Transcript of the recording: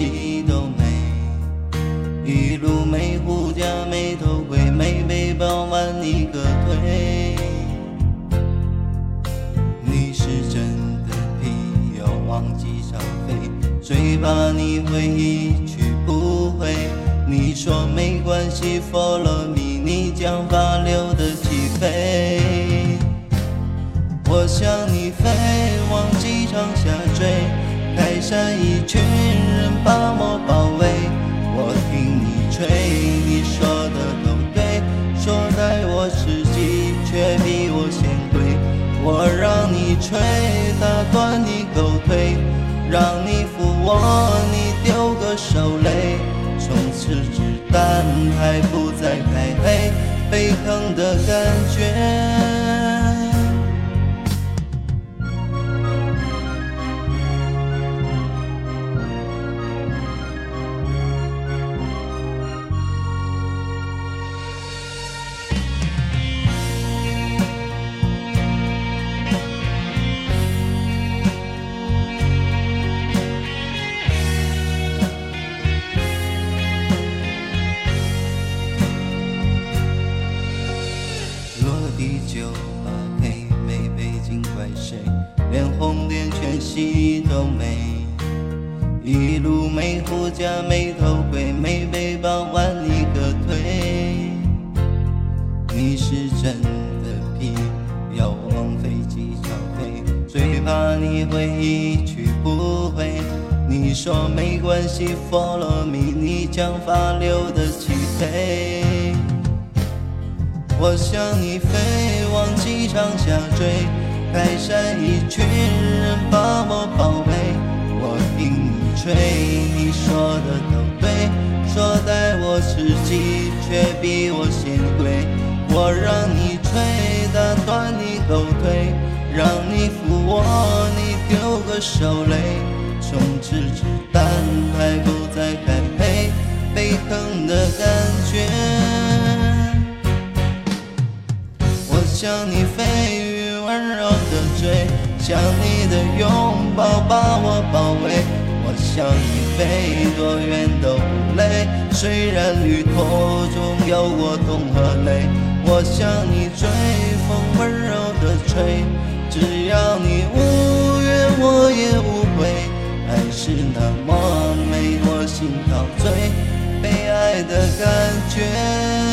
西都没，一路没护驾，没头盔，没背包，满你个腿。你是真的皮，要往机场飞，最怕你会一去不回。你说没关系，Follow me，你将发溜的起飞。我想。后退，让你扶我，你丢个手雷。从此子弹还不再开黑，沸腾的感觉。连红点全息都没。一路没护驾，没头盔，没背包，挽你个腿。你是真的皮，要往飞机上飞，最怕你会一去不回。你说没关系，Follow me，你将发留的起飞。我向你飞，往机场下坠，开山一群人把我包围。我听你吹，你说的都对，说带我实际，却比我先贵。我让你吹，打断你后腿，让你扶我，你丢个手雷。从此子弹还不再开黑，沸腾的感觉。我向你飞，温柔的追，想你的拥抱把我包围。我向你飞，多远都不累。虽然旅途中有过痛和泪，我向你追，风温柔的吹。只要你无怨，我也无悔。爱是那么美，我心陶醉，被爱的感觉。